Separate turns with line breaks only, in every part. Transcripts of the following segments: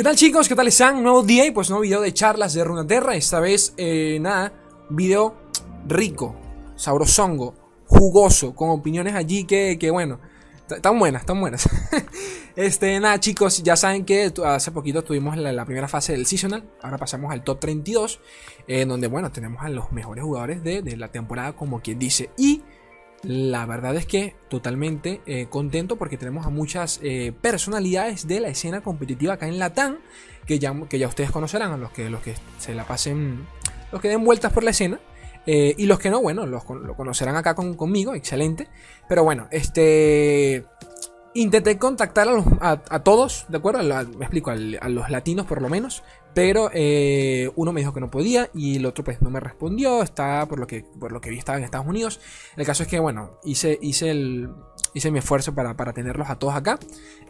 ¿Qué tal chicos? ¿Qué tal están? Nuevo día y pues nuevo video de charlas de Runaterra. Esta vez, eh, nada, video rico, sabrosongo, jugoso, con opiniones allí que, que bueno, están buenas, están buenas. este, nada chicos, ya saben que hace poquito tuvimos la, primera fase del seasonal, ahora pasamos al top 32, en donde bueno, tenemos a los mejores jugadores de, de la temporada como quien dice. Y la verdad es que totalmente eh, contento porque tenemos a muchas eh, personalidades de la escena competitiva acá en Latam que ya, que ya ustedes conocerán, a los que, los que se la pasen, los que den vueltas por la escena. Eh, y los que no, bueno, los, lo conocerán acá conmigo, excelente. Pero bueno, este... Intenté contactar a, todos, ¿de acuerdo? me explico, a los latinos por lo menos. Pero eh, uno me dijo que no podía y el otro pues no me respondió. Está por lo que, por lo que vi estaba en Estados Unidos. El caso es que bueno, hice, hice, el, hice mi esfuerzo para, tenerlos a todos acá.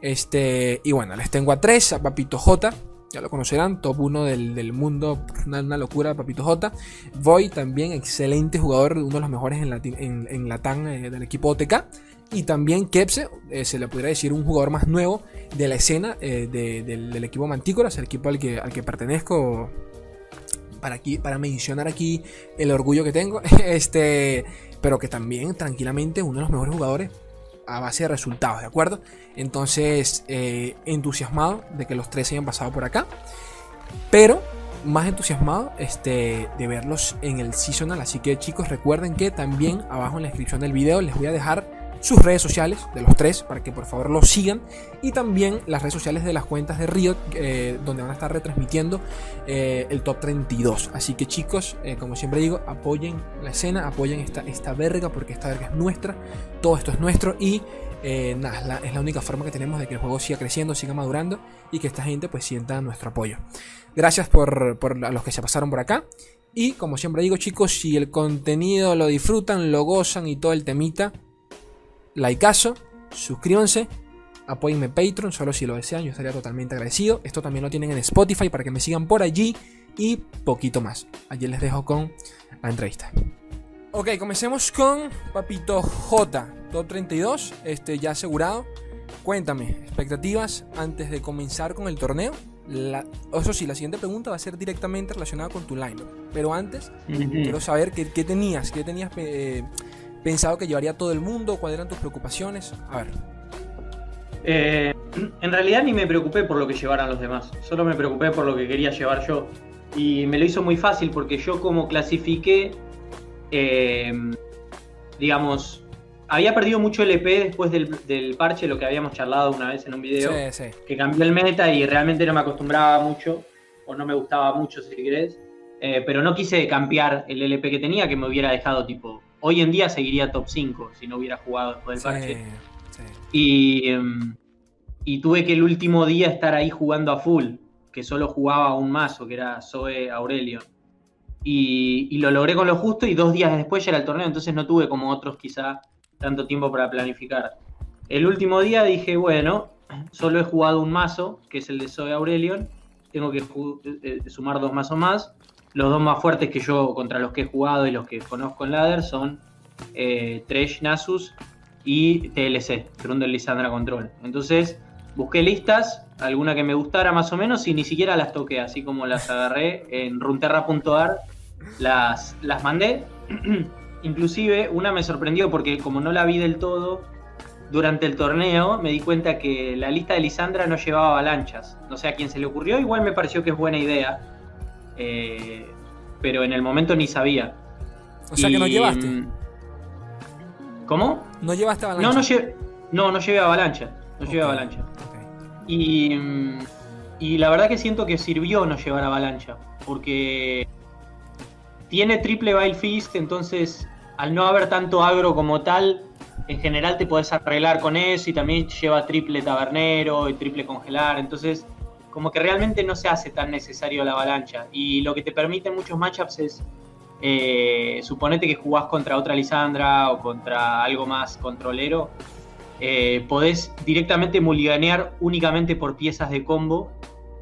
Este, y bueno, les tengo a tres, a Papito J. Ya lo conocerán, top 1 del, mundo, una, locura, Papito J. Voy también, excelente jugador, uno de los mejores en, en, en Latam eh, del equipo OTK. Y también Kepse, eh, se le podría decir un jugador más nuevo de la escena eh, del, equipo Mantícoras, el equipo al que, al que pertenezco. Para, aquí, para mencionar aquí el orgullo que tengo. este, pero que también tranquilamente uno de los mejores jugadores a base de resultados, ¿de acuerdo? Entonces, eh, entusiasmado de que los tres hayan pasado por acá. Pero más entusiasmado este, de verlos en el seasonal. Así que chicos, recuerden que también abajo en la descripción del video les voy a dejar sus redes sociales de los tres para que por favor los sigan. Y también las redes sociales de las cuentas de Riot eh, donde van a estar retransmitiendo eh, el top 32 así que chicos eh, como siempre digo apoyen la escena apoyen esta, esta verga porque esta verga es nuestra todo esto es nuestro y nada, es la, única forma que tenemos de que el juego siga creciendo siga madurando y que esta gente pues sienta nuestro apoyo. Gracias por, por a los que se pasaron por acá y como siempre digo chicos si el contenido lo disfrutan lo gozan y todo el temita likeazo, suscríbanse, apóyenme Patreon, solo si lo desean, yo estaría totalmente agradecido. Esto también lo tienen en Spotify para que me sigan por allí y poquito más. Allí les dejo con la entrevista. Ok, comencemos con Papito J, top 32, este, ya asegurado. Cuéntame, expectativas antes de comenzar con el torneo. eso sí, la siguiente pregunta va a ser directamente relacionada con tu lineup. Pero antes, quiero saber qué, tenías, qué tenías eh, pensado que llevaría todo el mundo? ¿Cuáles eran tus preocupaciones? A ver.
Eh, en realidad ni me preocupé por lo que llevaran los demás, solo me preocupé por lo que quería llevar yo. Y me lo hizo muy fácil porque yo como clasifiqué, eh, digamos, había perdido mucho LP después del, parche, lo que habíamos charlado una vez en un video, que cambió el meta y realmente no me acostumbraba mucho, o no me gustaba mucho si querés, eh, pero no quise cambiar el LP que tenía, que me hubiera dejado tipo hoy en día seguiría top 5 si no hubiera jugado después del parche. Em, y, tuve que el último día estar ahí jugando a full, que solo jugaba un mazo, que era Zoe Aurelio. Y, lo logré con lo justo y dos días después ya era el torneo, entonces no tuve como otros quizá tanto tiempo para planificar. El último día dije, bueno, solo he jugado un mazo, que es el de Zoe Aurelion, tengo que eh, sumar dos mazos más los dos más fuertes que yo contra los que he jugado y los que conozco en Ladder son eh, Tresh Nasus y TLC, Trundle Lisandra Control. Entonces busqué listas, alguna que me gustara más o menos y ni siquiera las toqué, así como las agarré en runterra.ar, las, las mandé. Inclusive una me sorprendió porque como no la vi del todo, durante el torneo me di cuenta que la lista de Lisandra no llevaba avalanchas. No sé a quién se le ocurrió, igual me pareció que es buena idea eh, pero en el momento ni sabía.
O sea que no llevaste. Mm,
¿Cómo?
¿No llevaste
avalancha? No, no, llevé, no, no llevé avalancha. No llevé avalancha. Y, mm, y la verdad que siento que sirvió no llevar avalancha. Porque tiene triple Bile Fist, entonces al no haber tanto agro como tal, en general te puedes arreglar con eso y también lleva triple tabernero y triple congelar. Entonces como que realmente no se hace tan necesario la avalancha. Y lo que te permite muchos matchups es, eh, suponete que jugás contra otra Lisandra o contra algo más controlero, eh, podés directamente mulliganear únicamente por piezas de combo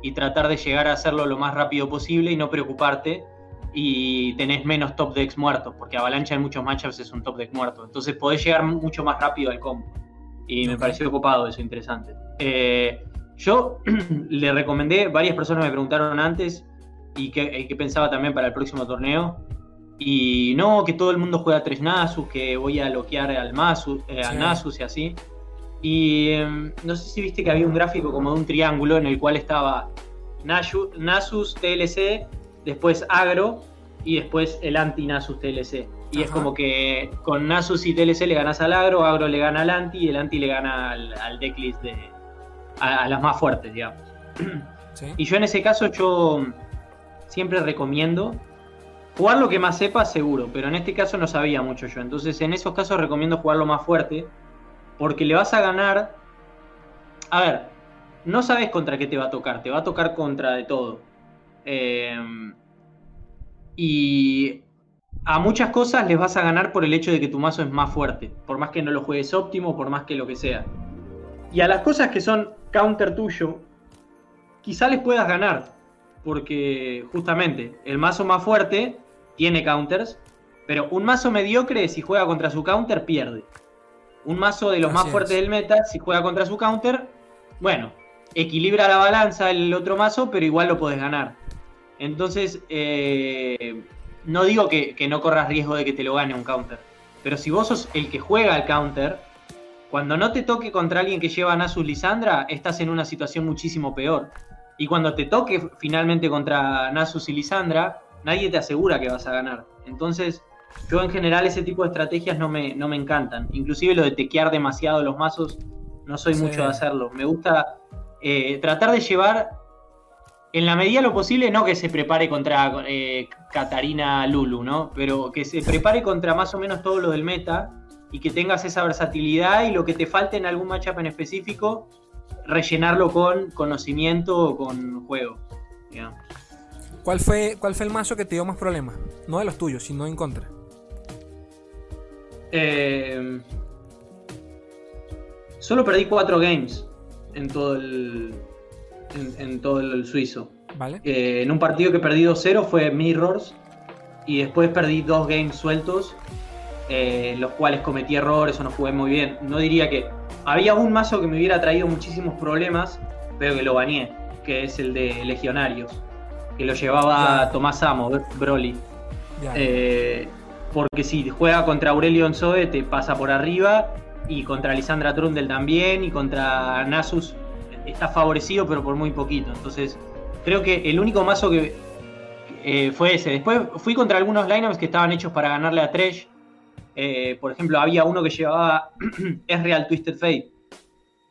y tratar de llegar a hacerlo lo más rápido posible y no preocuparte y tenés menos top decks muertos, porque avalancha en muchos matchups es un top deck muerto. Entonces podés llegar mucho más rápido al combo. Y me pareció ocupado eso, interesante. Eh, Yo le recomendé, varias personas me preguntaron antes y qué, pensaba también para el próximo torneo. Y no, que todo el mundo juega tres Nasus, que voy a bloquear al, Masu, eh, Nasus y así. Y em, no sé si viste que había un gráfico como de un triángulo en el cual estaba Nasus TLC, después Agro y después el anti-Nasus TLC. Y es como que con Nasus y TLC le ganas al Agro, Agro le gana al anti y el anti le gana al, al decklist de, a, las más fuertes, digamos. Y yo en ese caso yo siempre recomiendo jugar lo que más sepa seguro, pero en este caso no sabía mucho yo. Entonces en esos casos recomiendo jugar lo más fuerte porque le vas a ganar... A ver, no sabes contra qué te va a tocar, te va a tocar contra de todo. Em, y a muchas cosas les vas a ganar por el hecho de que tu mazo es más fuerte, por más que no lo juegues óptimo, por más que lo que sea. Y a las cosas que son counter tuyo, quizá les puedas ganar, porque justamente el mazo más fuerte tiene counters, pero un mazo mediocre si juega contra su counter pierde. Un mazo de los más fuertes del meta, si juega contra su counter, bueno, equilibra la balanza el otro mazo, pero igual lo podés ganar. Entonces, eh, no digo que, que, no corras riesgo de que te lo gane un counter, pero si vos sos el que juega al counter, cuando no te toque contra alguien que lleva a Nasus Lisandra, estás en una situación muchísimo peor. Y cuando te toque finalmente contra Nasus y Lisandra, nadie te asegura que vas a ganar. Entonces, yo en general ese tipo de estrategias no me, no me encantan. Inclusive lo de tequear demasiado los mazos, no soy mucho de hacerlo. Me gusta eh, tratar de llevar, en la medida de lo posible, no que se prepare contra eh, Katarina Lulu, ¿no? Pero que se prepare contra más o menos todo lo del meta y que tengas esa versatilidad y lo que te falte en algún matchup en específico, rellenarlo con conocimiento o con juego.
¿Cuál fue, ¿Cuál fue el mazo que te dio más problemas? No de los tuyos, sino en contra.
Eh, solo perdí cuatro games en todo el, en, todo el suizo.
Vale.
Eh, en un partido que perdí 2-0 fue Mirrors y después perdí dos games sueltos eh, los cuales cometí errores o no jugué muy bien. No diría que. Había un mazo que me hubiera traído muchísimos problemas, pero que lo bañé, que es el de Legionarios, que lo llevaba Tomás Amo, Broly. Eh, porque si juega contra Aurelio Enzoe te pasa por arriba, y contra Lisandra Trundle también, y contra Nasus está favorecido, pero por muy poquito. Entonces, creo que el único mazo que eh, fue ese. Después fui contra algunos lineups que estaban hechos para ganarle a Tresh eh, por ejemplo, había uno que llevaba Es Real Twisted Fate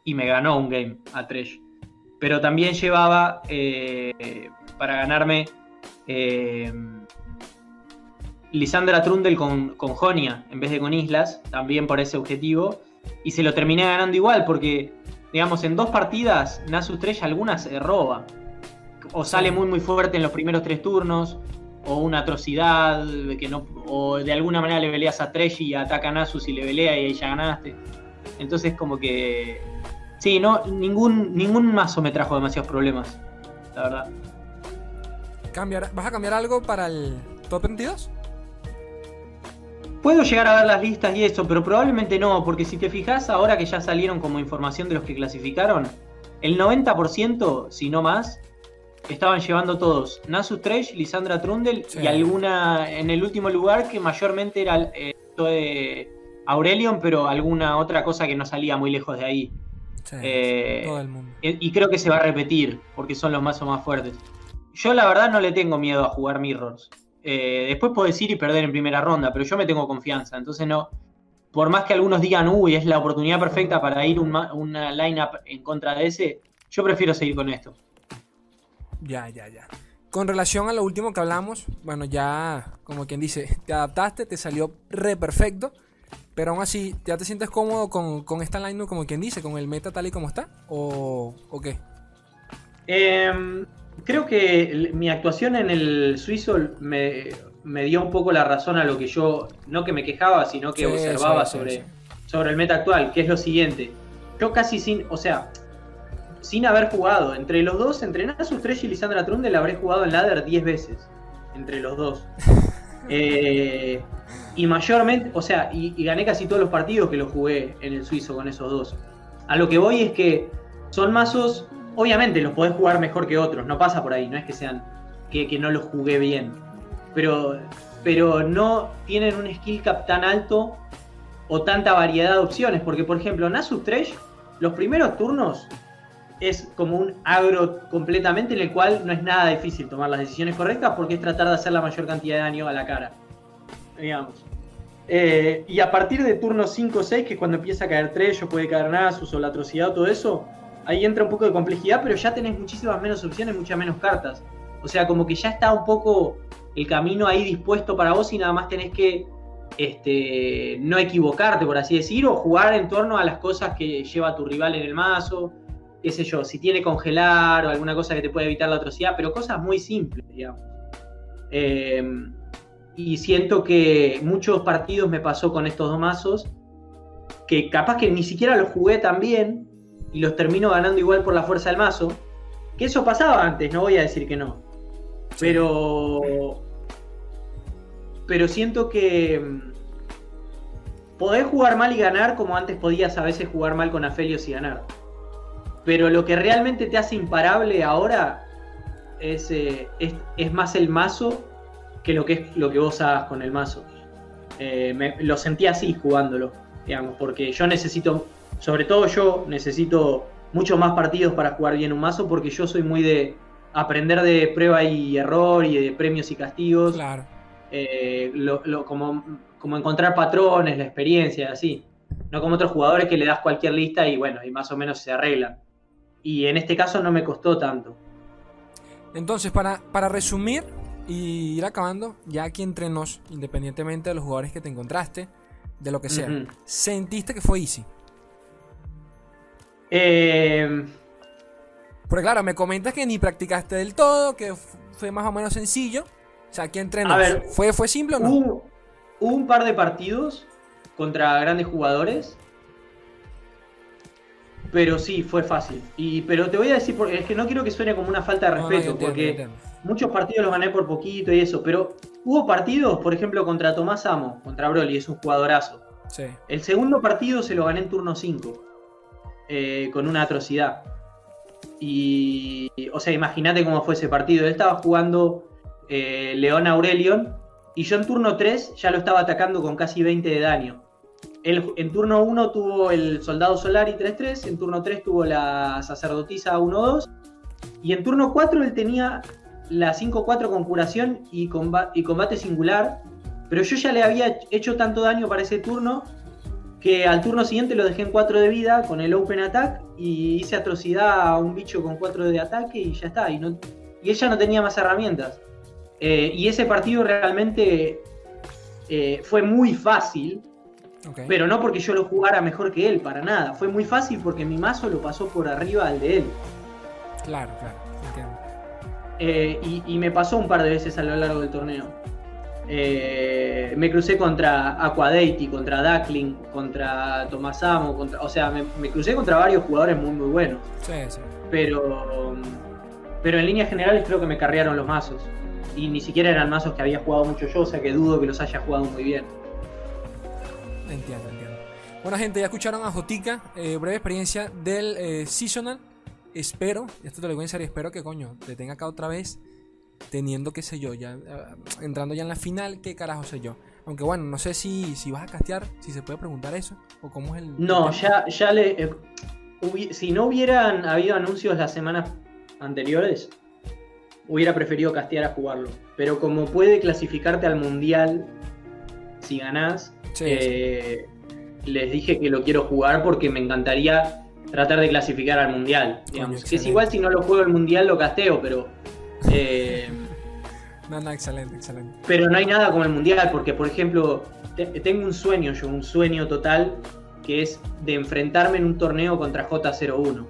y me ganó un game a Tresh. Pero también llevaba eh, para ganarme eh, Lisandra Trundle con, con Jonia en vez de con Islas, también por ese objetivo. Y se lo terminé ganando igual porque, digamos, en dos partidas Nasus Tresh algunas se roba. O sale muy muy fuerte en los primeros tres turnos, o una atrocidad, que no, o de alguna manera le peleas a Tresh y ataca a Nasus y le pelea y ahí ya ganaste. Entonces como que... Sí, no, ningún, ningún mazo me trajo demasiados problemas, la verdad.
¿Vas a cambiar algo para el top 22?
Puedo llegar a ver las listas y eso, pero probablemente no, porque si te fijas, ahora que ya salieron como información de los que clasificaron, el 90%, si no más, estaban llevando todos Nasus Tresh, Lisandra Trundle y alguna en el último lugar que mayormente era eh, Aurelion, pero alguna otra cosa que no salía muy lejos de ahí.
Eh, todo el mundo.
Y, creo que se va a repetir porque son los más o más fuertes. Yo la verdad no le tengo miedo a jugar Mirrors. Eh, después puedo decir y perder en primera ronda, pero yo me tengo confianza. Entonces no, por más que algunos digan, uy, es la oportunidad perfecta para ir una lineup en contra de ese, yo prefiero seguir con esto.
Ya, ya, ya. Con relación a lo último que hablamos, bueno, ya, como quien dice, te adaptaste, te salió re perfecto. Pero aún así, ¿ya te sientes cómodo con, esta line como quien dice, con el meta tal y como está? ¿O, qué?
Em, creo que mi actuación en el suizo me, dio un poco la razón a lo que yo, no que me quejaba, sino que observaba sobre, sobre el meta actual, que es lo siguiente. Yo casi sin, o sea, sin haber jugado. Entre los dos, entre Nasus 3 y Lisandra Trundle, habré jugado en ladder 10 veces. Entre los dos. Eh, y mayormente, o sea, y, gané casi todos los partidos que los jugué en el suizo con esos dos. A lo que voy es que son mazos obviamente los podés jugar mejor que otros, no pasa por ahí, no es que sean que, que no los jugué bien. Pero, pero no tienen un skill cap tan alto o tanta variedad de opciones. Porque, por ejemplo, Nasus Trash, los primeros turnos es como un agro completamente en el cual no es nada difícil tomar las decisiones correctas porque es tratar de hacer la mayor cantidad de daño a la cara. Digamos. Eh, y a partir de turno 5 o 6, que es cuando empieza a caer Trello, puede caer Nasus o la atrocidad o todo eso, ahí entra un poco de complejidad, pero ya tenés muchísimas menos opciones, muchas menos cartas. O sea, como que ya está un poco el camino ahí dispuesto para vos y nada más tenés que este, no equivocarte, por así decir, o jugar en torno a las cosas que lleva tu rival en el mazo, qué sé yo, si tiene congelar o alguna cosa que te puede evitar la atrocidad, pero cosas muy simples, digamos. Eh, y siento que muchos partidos me pasó con estos dos mazos, que capaz que ni siquiera los jugué tan bien y los termino ganando igual por la fuerza del mazo, que eso pasaba antes, no voy a decir que no. Pero pero siento que mm, podés jugar mal y ganar como antes podías a veces jugar mal con Afelios y ganar. Pero lo que realmente te hace imparable ahora es, eh, es, más el mazo que lo que es lo que vos hagas con el mazo. Eh, lo sentí así jugándolo, digamos, porque yo necesito, sobre todo yo necesito muchos más partidos para jugar bien un mazo porque yo soy muy de aprender de prueba y error y de premios y castigos.
Claro
eh, lo, como, como, encontrar patrones, la experiencia, así. No como otros jugadores que le das cualquier lista y bueno, y más o menos se arreglan. Y en este caso no me costó tanto.
Entonces, para, para resumir y ir acabando, ya aquí entre nos, independientemente de los jugadores que te encontraste, de lo que sea, ¿sentiste que fue easy?
Eh...
Porque claro, me comentas que ni practicaste del todo, que fue más o menos sencillo. O sea, aquí entre A ver, ¿fue, ¿fue simple o no?
Hubo, un par de partidos contra grandes jugadores. Pero sí, fue fácil. Y, pero te voy a decir, porque es que no quiero que suene como una falta de respeto, porque muchos partidos los gané por poquito y eso, pero hubo partidos, por ejemplo, contra Tomás Amo, contra Broly, es un jugadorazo.
Sí.
El segundo partido se lo gané en turno 5, eh, con una atrocidad. Y, o sea, imagínate cómo fue ese partido. Él estaba jugando eh, León Aurelion, y yo en turno 3 ya lo estaba atacando con casi 20 de daño. Él, en turno 1 tuvo el Soldado Solari 3-3, en turno 3 tuvo la Sacerdotisa 1-2, y en turno 4 él tenía la 5-4 con curación y combate, y combate singular, pero yo ya le había hecho tanto daño para ese turno que al turno siguiente lo dejé en 4 de vida con el Open Attack y hice atrocidad a un bicho con 4 de ataque y ya está. Y, no, y ella no tenía más herramientas. Eh, y ese partido realmente eh, fue muy fácil, pero no porque yo lo jugara mejor que él, para nada. Fue muy fácil porque mi mazo lo pasó por arriba al de él.
Claro, claro, entiendo.
Eh, y, me pasó un par de veces a lo largo del torneo. me crucé contra Aquadeity, contra Duckling, contra Tomasamo, contra, o sea, me, crucé contra varios jugadores muy muy buenos.
Sí, sí.
Pero, pero en líneas generales creo que me carrearon los mazos y ni siquiera eran mazos que había jugado mucho yo, o sea que dudo que los haya jugado muy bien.
Entiendo, entiendo. Bueno, gente, ya escucharon a Jotica, eh, breve experiencia del eh, Seasonal. Espero, esto te lo voy a decir, espero que coño te tenga acá otra vez, teniendo, qué sé yo, ya eh, entrando ya en la final, qué carajo sé yo. Aunque bueno, no sé si, si vas a castear, si se puede preguntar eso, o cómo es el.
No, ya, ya le. si no hubieran habido anuncios las semanas anteriores, hubiera preferido castear a jugarlo. Pero como puede clasificarte al mundial si ganás, eh, les dije que lo quiero jugar porque me encantaría tratar de clasificar al mundial. Digamos. que es igual si no lo juego el mundial, lo casteo, pero.
Eh, no, no, excelente, excelente.
Pero no hay nada como el mundial, porque por ejemplo, tengo un sueño yo, un sueño total, que es de enfrentarme en un torneo contra J01.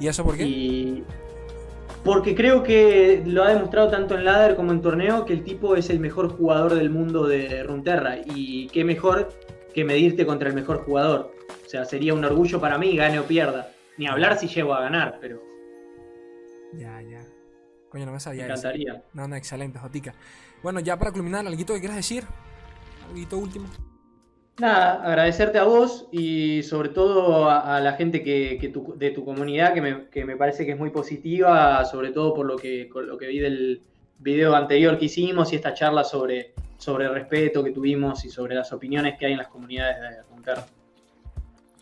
¿Y eso por qué?
Y porque creo que lo ha demostrado tanto en ladder como en torneo que el tipo es el mejor jugador del mundo de Runterra. Y qué mejor que medirte contra el mejor jugador. O sea, sería un orgullo para mí, gane o pierda. Ni hablar si llego a ganar, pero.
Ya, ya. Coño, no me sabía.
Me encantaría.
No, no, excelente, Jotica. Bueno, ya para culminar, ¿algo que quieras decir? ¿Algo último?
Nada, agradecerte a vos y sobre todo a, la gente que, de tu comunidad que me, que me, parece que es muy positiva, sobre todo por lo que, lo que vi del video anterior que hicimos y esta charla sobre, sobre el respeto que tuvimos y sobre las opiniones que hay en las comunidades de Runeterra.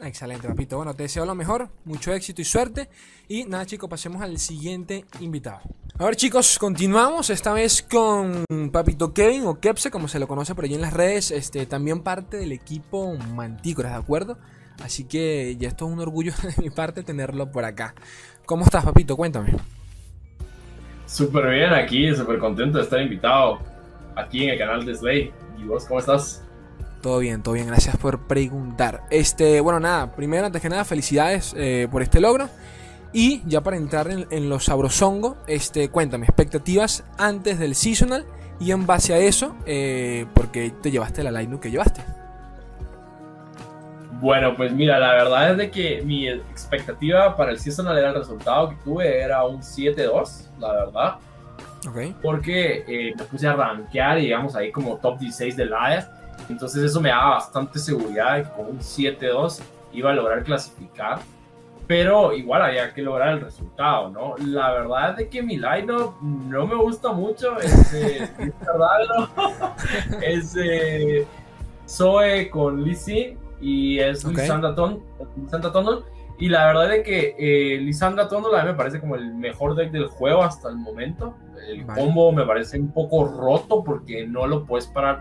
Excelente, papito. Bueno, te deseo lo mejor, mucho éxito y suerte. Y nada, chicos, pasemos al siguiente invitado. A ver, chicos, continuamos esta vez con Papito Kevin o Kepse, como se lo conoce por allí en las redes. Este, también parte del equipo Mantícoras, ¿de acuerdo? Así que ya esto es un orgullo de mi parte tenerlo por acá. ¿Cómo estás, papito? Cuéntame.
Súper bien aquí, súper contento de estar invitado aquí en el canal de Slay. ¿Y vos cómo estás?
Todo bien, todo bien, gracias por preguntar. Este, bueno, nada, primero, antes que nada, felicidades eh, por este logro. Y ya para entrar en, los sabrosongo, este, cuéntame, expectativas antes del seasonal y en base a eso, eh, ¿por qué te llevaste la lineup que llevaste?
Bueno, pues mira, la verdad es de que mi expectativa para el seasonal era el resultado que tuve, era un 7-2, la verdad. Okay. Porque eh, me puse a rankear y digamos ahí como top 16 del área entonces eso me daba bastante seguridad de que con un 7-2 iba a lograr clasificar. Pero igual había que lograr el resultado, ¿no? La verdad es que mi lineup no me gusta mucho. Este, es verdad, Es eh, Zoe con Lizzie y es Lisandra, Ton, Y la verdad es que eh, Lisandra Tondol a mí me parece como el mejor deck del juego hasta el momento. El combo me parece un poco roto porque no lo puedes parar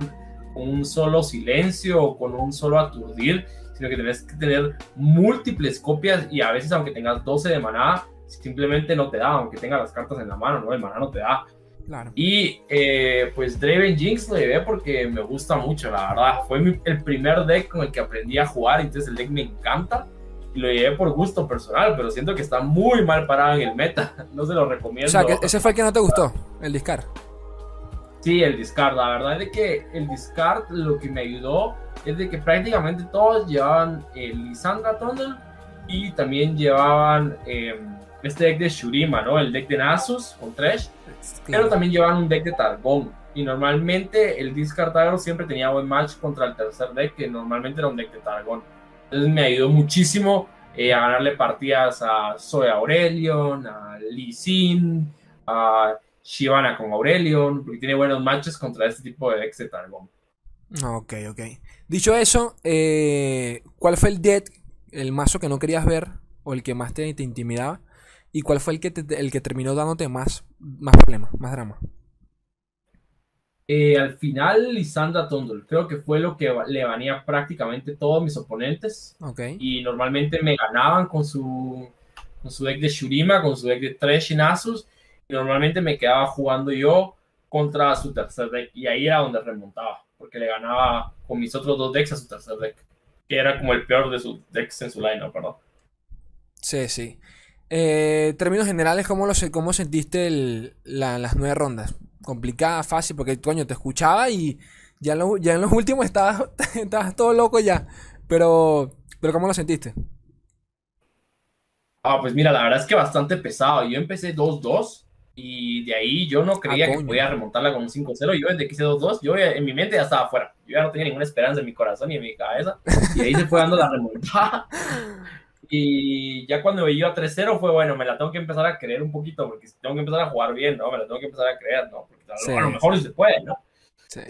un solo silencio o con un solo aturdir, sino que tienes que tener múltiples copias y a veces aunque tengas 12 de maná, simplemente no te da, aunque tengas las cartas en la mano, ¿no? El maná no te da. Claro. Y eh, pues Draven Jinx lo llevé porque me gusta mucho, la verdad. Fue el primer deck con el que aprendí a jugar, entonces el deck me encanta. Y lo llevé por gusto personal, pero siento que está muy mal parado en el meta. No se lo recomiendo. O
sea, que ese fue el que no te gustó, el discard.
Sí, el discard. La verdad es que el discard lo que me ayudó es de que prácticamente todos llevaban el Lisandra Tunnel y también llevaban em, este deck de Shurima, ¿no? El deck de Nasus con Trash. Pero también llevaban un deck de Targon. Y normalmente el discard agro siempre tenía buen match contra el tercer deck, que normalmente era un deck de Targon. Entonces me ayudó muchísimo eh, a ganarle partidas a Zoe Aurelion, a Lee Sin, a Shivana con Aurelion, porque tiene buenos matches contra este tipo de decks de Targon.
Ok, ok. Dicho eso, eh, ¿cuál fue el deck, el mazo que no querías ver o el que más te, intimidaba? ¿Y cuál fue el que, el que terminó dándote más, más problemas, más drama?
Eh, al final, Lisandra Tondol, creo que fue lo que le banía prácticamente todos mis oponentes. Okay. Y normalmente me ganaban con su, con su deck de Shurima, con su deck de Thresh y Nasus normalmente me quedaba jugando yo contra su tercer deck y ahí era donde remontaba, porque le ganaba con mis otros dos decks a su tercer deck, que era como el peor de sus decks en su lineup, perdón.
Sí, sí. Eh, términos generales, ¿cómo, lo, cómo sentiste las nueve rondas? ¿Complicada, fácil? Porque, coño, te escuchaba y ya, ya en los últimos estabas, estabas todo loco ya. Pero, pero ¿cómo lo sentiste?
Ah, pues mira, la verdad es que bastante pesado. Yo empecé 2-2 y de ahí yo no creía ah, que podía remontarla con un 5-0. Yo desde que hice 2-2, yo en mi mente ya estaba afuera. Yo ya no tenía ninguna esperanza en mi corazón ni en mi cabeza. Y ahí se fue dando la remontada. Y ya cuando me iba 3-0 fue bueno, me la tengo que empezar a creer un poquito porque tengo que empezar a jugar bien, ¿no? Me la tengo que empezar a creer, ¿no? Porque a lo mejor sí se puede, ¿no? Sí.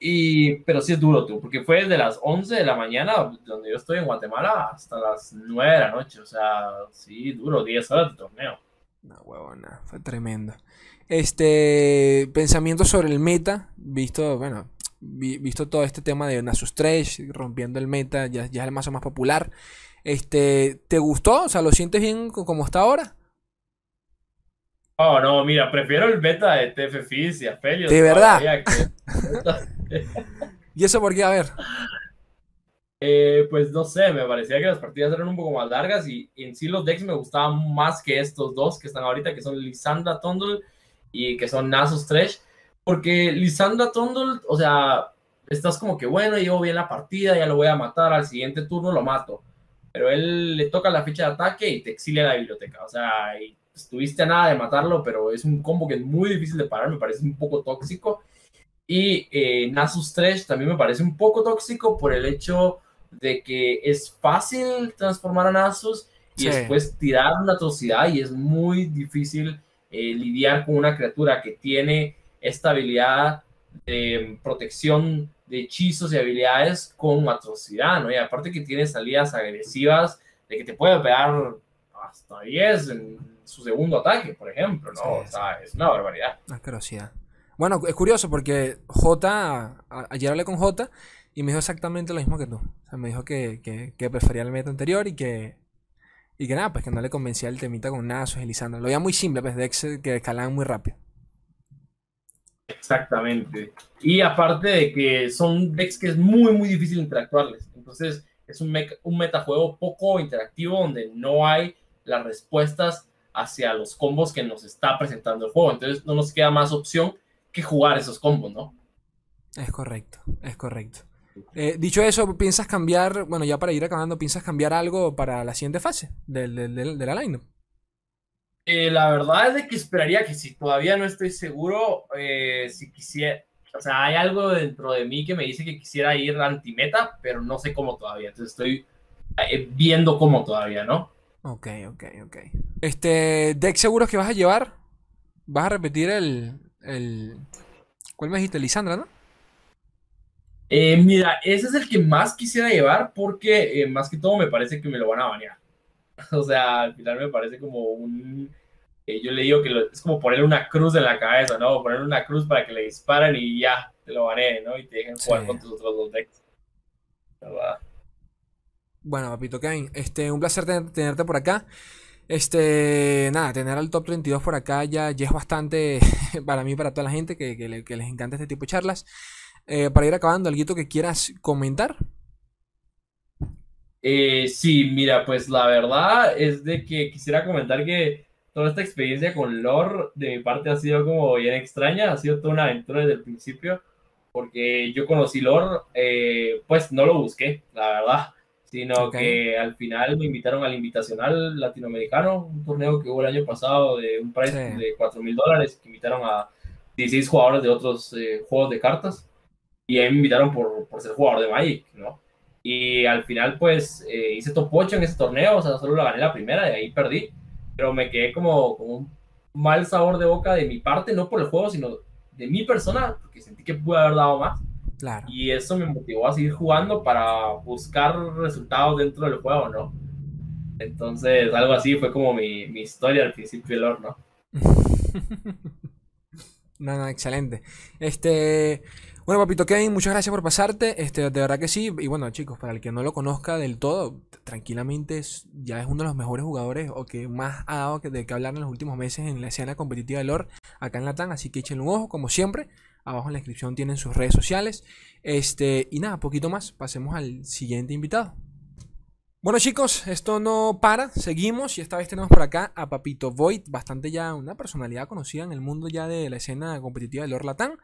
Y, pero sí es duro, tú, porque fue desde las 11 de la mañana, donde yo estoy en Guatemala, hasta las 9 de la noche. O sea, sí, duro, 10 horas de torneo.
No, huevona, fue tremendo. Este, pensamiento sobre el meta, visto, bueno, visto todo este tema de Nasus 3, rompiendo el meta, ya, ya es el mazo más popular. Este, ¿te gustó? O sea, ¿lo sientes bien como está ahora?
Oh, no, mira, prefiero el meta de TF y Aphelios.
De verdad. ¿Y eso por qué? A ver.
Eh, pues no sé, me parecía que las partidas eran un poco más largas y, en sí los decks me gustaban más que estos dos que están ahorita, que son Lisandra Tondul y que son Nasus Trash, porque Lisandra Tondul, o sea, estás como que bueno, llevo bien la partida, ya lo voy a matar, al siguiente turno lo mato, pero él le toca la ficha de ataque y te exilia la biblioteca, o sea, estuviste a nada de matarlo, pero es un combo que es muy difícil de parar, me parece un poco tóxico. Y eh, Nasus Thresh también me parece un poco tóxico por el hecho de que es fácil transformar a Nasus y después tirar una atrocidad y es muy difícil eh, lidiar con una criatura que tiene esta habilidad de protección de hechizos y habilidades con atrocidad, ¿no? Y aparte que tiene salidas agresivas de que te puede pegar hasta 10 en su segundo ataque, por ejemplo, ¿no? o sea, es una barbaridad.
Asquerosidad. Bueno, es curioso porque J, ayer hablé con J y me dijo exactamente lo mismo que tú. O sea, me dijo que, que prefería el meta anterior y que y que nada, pues que no le convencía el temita con Nasus y Lisandro. Lo veía muy simple, pues de que escalaban muy rápido.
Exactamente. Y aparte de que son decks que es muy, muy difícil interactuarles. Entonces, es un, un metajuego poco interactivo donde no hay las respuestas hacia los combos que nos está presentando el juego. Entonces, no nos queda más opción que jugar esos combos, ¿no?
Es correcto, es correcto. Eh, dicho eso, ¿piensas cambiar, bueno, ya para ir acabando, ¿piensas cambiar algo para la siguiente fase de la line
eh, la verdad es de que esperaría que si todavía no estoy seguro, eh, si quisiera, o sea, hay algo dentro de mí que me dice que quisiera ir anti-meta, pero no sé cómo todavía, entonces estoy viendo cómo todavía, ¿no?
Ok, ok, ok. Este, deck seguros que vas a llevar, vas a repetir el, el... ¿Cuál me dijiste? Lisandra, ¿no?
Eh, mira, ese es el que más quisiera llevar porque eh, más que todo me parece que me lo van a banear. O sea, al final me parece como un... Eh, yo le digo que es como ponerle una cruz en la cabeza, ¿no? Ponerle una cruz para que le disparen y ya, te lo baneen, ¿no? Y te dejen jugar con tus otros dos decks.
Bueno, papito Kevin, este, un placer tenerte por acá. Este, nada, tener al top 32 por acá ya, ya es bastante para mí y para toda la gente que, que les encanta este tipo de charlas. Eh, para ir acabando, ¿algo que quieras comentar?
Eh, sí, mira, pues la verdad es de que quisiera comentar que toda esta experiencia con Lore de mi parte ha sido como bien extraña, ha sido toda una aventura desde el principio, porque yo conocí Lore, eh, pues no lo busqué, la verdad, sino que al final me invitaron al Invitacional Latinoamericano, un torneo que hubo el año pasado de un precio de 4 mil dólares, que invitaron a 16 jugadores de otros juegos de cartas y ahí me invitaron por, por ser jugador de Magic, ¿no? Y al final, pues, eh, hice top 8 en ese torneo, o sea, solo la gané la primera y ahí perdí, pero me quedé como con un mal sabor de boca de mi parte, no por el juego, sino de mi persona, porque sentí que pude haber dado más.
Claro.
Y eso me motivó a seguir jugando para buscar resultados dentro del juego, ¿no? Entonces, algo así fue como mi, mi historia al principio del horno.
no, no, excelente. Este, bueno, papito Kevin, muchas gracias por pasarte. Este, de verdad que sí. Y bueno, chicos, para el que no lo conozca del todo, tranquilamente ya es uno de los mejores jugadores o que más ha dado de que hablar en los últimos meses en la escena competitiva de LOR acá en Latam. Así que echen un ojo, como siempre. Abajo en la descripción tienen sus redes sociales. Este, y nada, poquito más. Pasemos al siguiente invitado. Bueno chicos, esto no para, seguimos y esta vez tenemos por acá a Papito Void, bastante ya una personalidad conocida en el mundo ya de la escena competitiva de Lord Latam.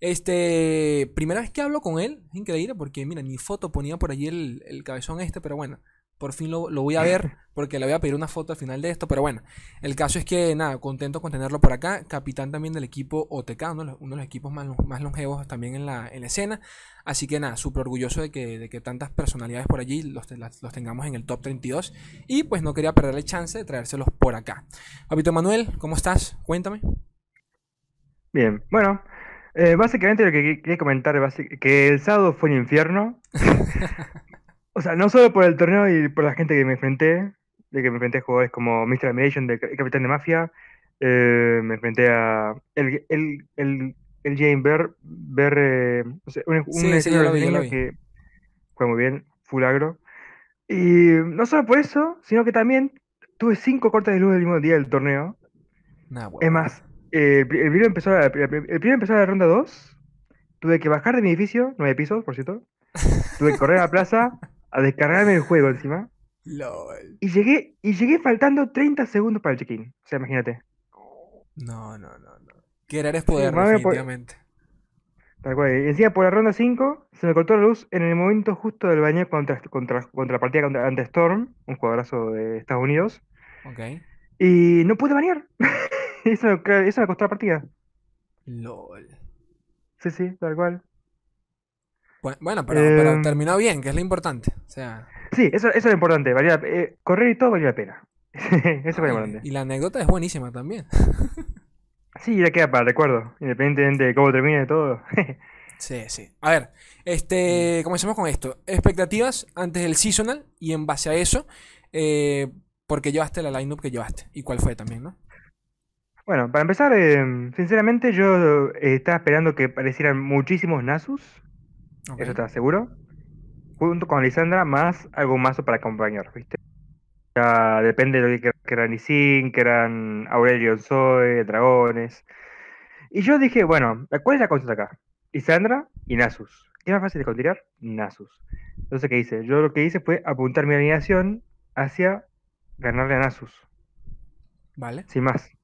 Este, primera vez que hablo con él, es increíble porque, mira, mi foto ponía por allí el, cabezón este, pero bueno, por fin lo, voy a ver porque le voy a pedir una foto al final de esto, pero bueno, el caso es que, nada, contento con tenerlo por acá, capitán también del equipo OTK, uno, de los equipos más, más longevos también en la, en la escena, así que nada, súper orgulloso de que, de que tantas personalidades por allí los, los tengamos en el top 32 y pues no quería perder el chance de traérselos por acá. Papito Manuel, ¿cómo estás? Cuéntame.
Bien, bueno, eh, básicamente lo que quería comentar es que el sábado fue un infierno. o sea, no solo por el torneo y por la gente que me enfrenté, de que me enfrenté a jugadores como Mr. Animation, de Capitán de Mafia, eh, me enfrenté a el, el, el, el Jane Bear, Bear o sea, un, un que fue muy bien, full agro. Y no solo por eso, sino que también tuve cinco cortes de luz el mismo día del torneo. Es más, el, primero empezó la, el primero empezó la ronda 2. Tuve que bajar de mi edificio, nueve pisos, por cierto. Tuve que correr a la plaza a descargarme el juego encima. Y llegué, y llegué faltando 30 segundos para el check-in. O sea, imagínate.
No, no, no, no. Querer es poder, definitivamente.
Tal cual. Y encima por la ronda 5 se me cortó la luz en el momento justo del baño contra, contra, contra la partida contra, ante Storm, un jugadorazo de Estados Unidos.
Ok.
Y no pude bañar. eso, eso me costó la partida.
LOL.
sí, sí, tal cual.
Bueno, pero, em, terminó bien, que es lo importante. O sea...
Sí, eso, eso es lo importante. Valía, eh, correr y todo valía la pena. eso es importante.
Y la anécdota es buenísima también.
sí, ya queda para recuerdo, independientemente de cómo termine todo.
sí, sí. A ver, este, comencemos con esto. Expectativas antes del seasonal y en base a eso, eh, ¿por qué llevaste la lineup que llevaste? ¿Y cuál fue también, no?
Bueno, para empezar, eh, sinceramente yo eh, estaba esperando que aparecieran muchísimos Nasus. Eso estaba seguro. Junto con Lisandra, más algo más para acompañar, ¿viste? Ya depende de lo que, que eran Isin, que eran Aurelio Zoe, dragones. Y yo dije, bueno, ¿cuál es la cosa acá? Lisandra y Nasus. ¿Qué es más fácil de continuar? Nasus. Entonces, ¿qué hice? Yo lo que hice fue apuntar mi alineación hacia ganarle a Nasus.
Vale.
Sin más.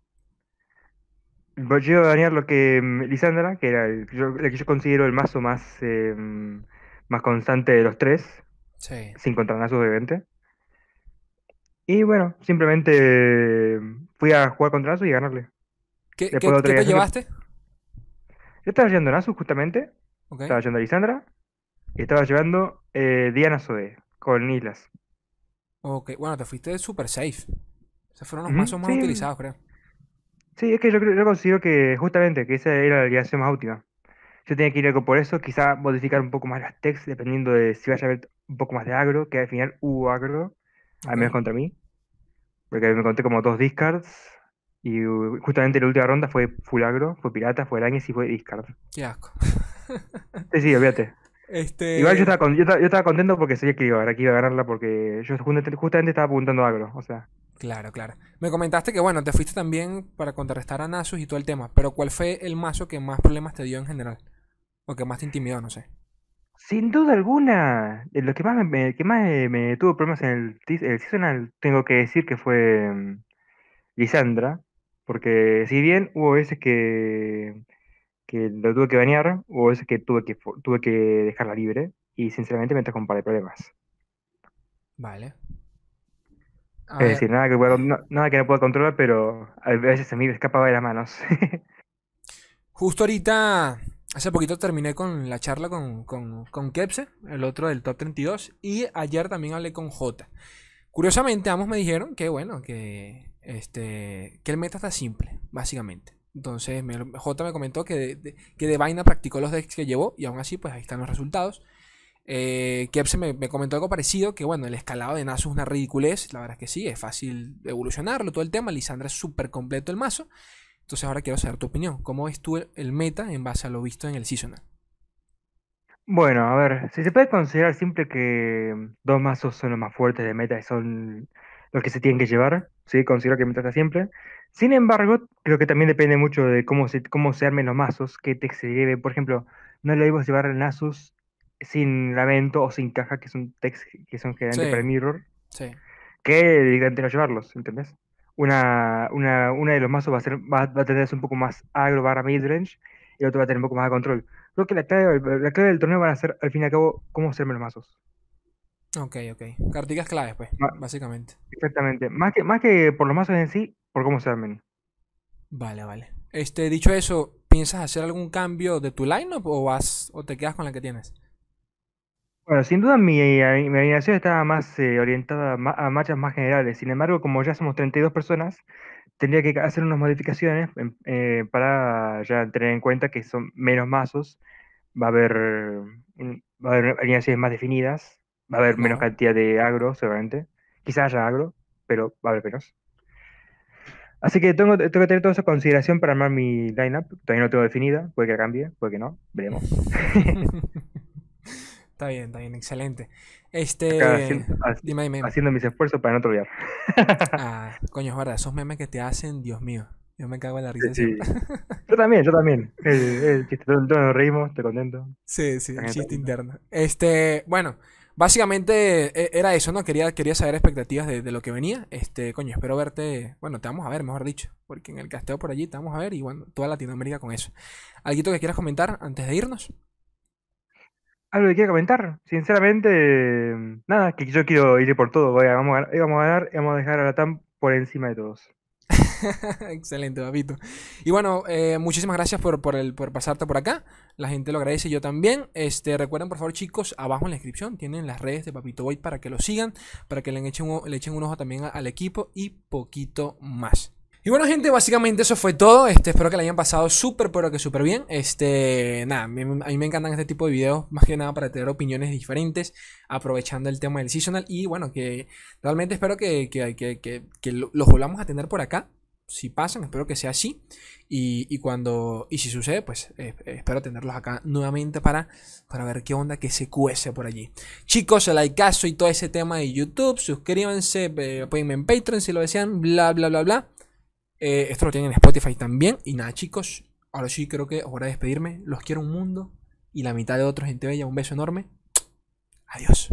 Yo a dañar lo que mm, Lisandra, que era el, que yo considero el mazo más, em, más constante de los tres.
Sí.
Sin contar Nasus, obviamente. Y bueno, simplemente em, fui a jugar contra Nasus y ganarle.
¿Qué, ¿qué, te llevaste?
Yo estaba llevando Nasus justamente. Estaba llevando a Lisandra. Y estaba llevando eh, Diana Zoe con Islas.
Ok, bueno, te fuiste super safe. O fueron los mazos más utilizados, creo.
Sí, es que yo, yo considero que justamente que esa era la alineación más óptima. Yo tenía que ir algo por eso, quizá modificar un poco más las texts, dependiendo de si vaya a haber un poco más de agro, que al final hubo agro, al menos contra mí. Porque me conté como dos discards, y justamente la última ronda fue full agro, fue pirata, fue arañas y fue discard.
Qué asco.
sí, sí, olvídate.
Este...
Igual yo estaba, yo, estaba, contento porque sabía que iba, que iba a ganarla porque yo justamente estaba apuntando agro, o sea.
Claro, claro. Me comentaste que, bueno, te fuiste también para contrarrestar a Nasus y todo el tema, pero ¿cuál fue el mazo que más problemas te dio en general? O que más te intimidó, no sé.
Sin duda alguna, lo que más me, que más me, tuvo problemas en el, el seasonal, tengo que decir que fue mm, Lisandra, porque si bien hubo veces que, que lo tuve que bañar, hubo veces que tuve que, tuve que dejarla libre, y sinceramente me trajo un par de problemas.
Vale
es decir, nada que, no, nada que no pueda controlar, pero a veces se me escapaba de las manos.
Justo ahorita, hace poquito terminé con la charla con, con, con Kepse, el otro del top 32, y ayer también hablé con J. Curiosamente, ambos me dijeron que, bueno, que, este, que el meta está simple, básicamente. Entonces, J me comentó que de, que de vaina practicó los decks que llevó, y aún así, pues ahí están los resultados. Eh, Kepse me, comentó algo parecido, que bueno, el escalado de Nasus es una ridiculez, la verdad es que sí, es fácil evolucionarlo, todo el tema, Lisandra es súper completo el mazo, entonces ahora quiero saber tu opinión, ¿cómo ves tú el meta en base a lo visto en el Seasonal?
Bueno, a ver, si se puede considerar simple que dos mazos son los más fuertes de meta y son los que se tienen que llevar, sí, considero que meta está siempre. Sin embargo, creo que también depende mucho de cómo se, cómo armen los mazos, qué te se lleve. Por ejemplo, no le a llevar el Nasus sin lamento o sin caja, que son text que son generalmente para el mirror,
sí.
que directamente no llevarlos, ¿entendés? Una, una, una de los mazos va a, ser, va, a tener un poco más agro barra midrange y el otro va a tener un poco más de control. Creo que la clave, la clave del torneo van a ser, al fin y al cabo, cómo hacerme los mazos.
Ok, ok. Carticas claves, pues, básicamente.
Exactamente. Más que, más que por los mazos en sí, por cómo se armen.
Vale, vale. Este, dicho eso, ¿piensas hacer algún cambio de tu lineup o vas o te quedas con la que tienes?
Bueno, sin duda mi, eh, mi alineación estaba más eh, orientada a, marchas más generales. Sin embargo, como ya somos 32 personas, tendría que hacer unas modificaciones eh, para ya tener en cuenta que son menos mazos, va a haber, va a haber alineaciones más definidas, va a haber menos cantidad de agro, seguramente. Quizás haya agro, pero va a haber menos. Así que tengo, tengo que tener toda esa consideración para armar mi lineup. Todavía no tengo definida, puede que cambie, puede que no, veremos.
Está bien, está bien, excelente. Este.
dime, dime, haciendo mis esfuerzos para no olvidar.
ah, coño, es verdad, esos memes que te hacen, Dios mío. Yo me cago en la risa.
yo también, yo también. El, chiste, todos nos reímos, estoy contento.
Sí, sí, el chiste interno. Este, bueno, básicamente e, era eso, ¿no? Quería, quería saber expectativas de, de, lo que venía. Este, coño, espero verte. Bueno, te vamos a ver, mejor dicho. Porque en el casteo por allí te vamos a ver y bueno, toda Latinoamérica con eso. ¿Algo que quieras comentar antes de irnos?
Algo que quiero comentar, sinceramente, nada, que yo quiero ir por todo, vamos, a, vamos a ganar y vamos a dejar a la TAM por encima de todos.
Excelente, papito. Y bueno, eh, muchísimas gracias por, por, pasarte por acá. La gente lo agradece, yo también. Este, recuerden, por favor, chicos, abajo en la descripción tienen las redes de Papito Boy para que lo sigan, para que le echen un ojo también al equipo y poquito más. Y bueno, gente, básicamente eso fue todo. Este, espero que le hayan pasado súper, pero que súper bien. Este, nada, a mí, me encantan este tipo de videos, más que nada para tener opiniones diferentes, aprovechando el tema del seasonal. Y bueno, que realmente espero que, que, que, los volvamos a tener por acá. Si pasan, espero que sea así. Y, y cuando, y si sucede, pues eh, espero tenerlos acá nuevamente para, para ver qué onda que se cuece por allí. Chicos, el likeazo y todo ese tema de YouTube, suscríbanse, eh, en Patreon si lo desean, bla, bla, bla, bla. Eh, esto lo tienen en Spotify también. Y nada, chicos, ahora sí creo que hora de despedirme. Los quiero un mundo y la mitad de otros gente bella. Un beso enorme. Adiós.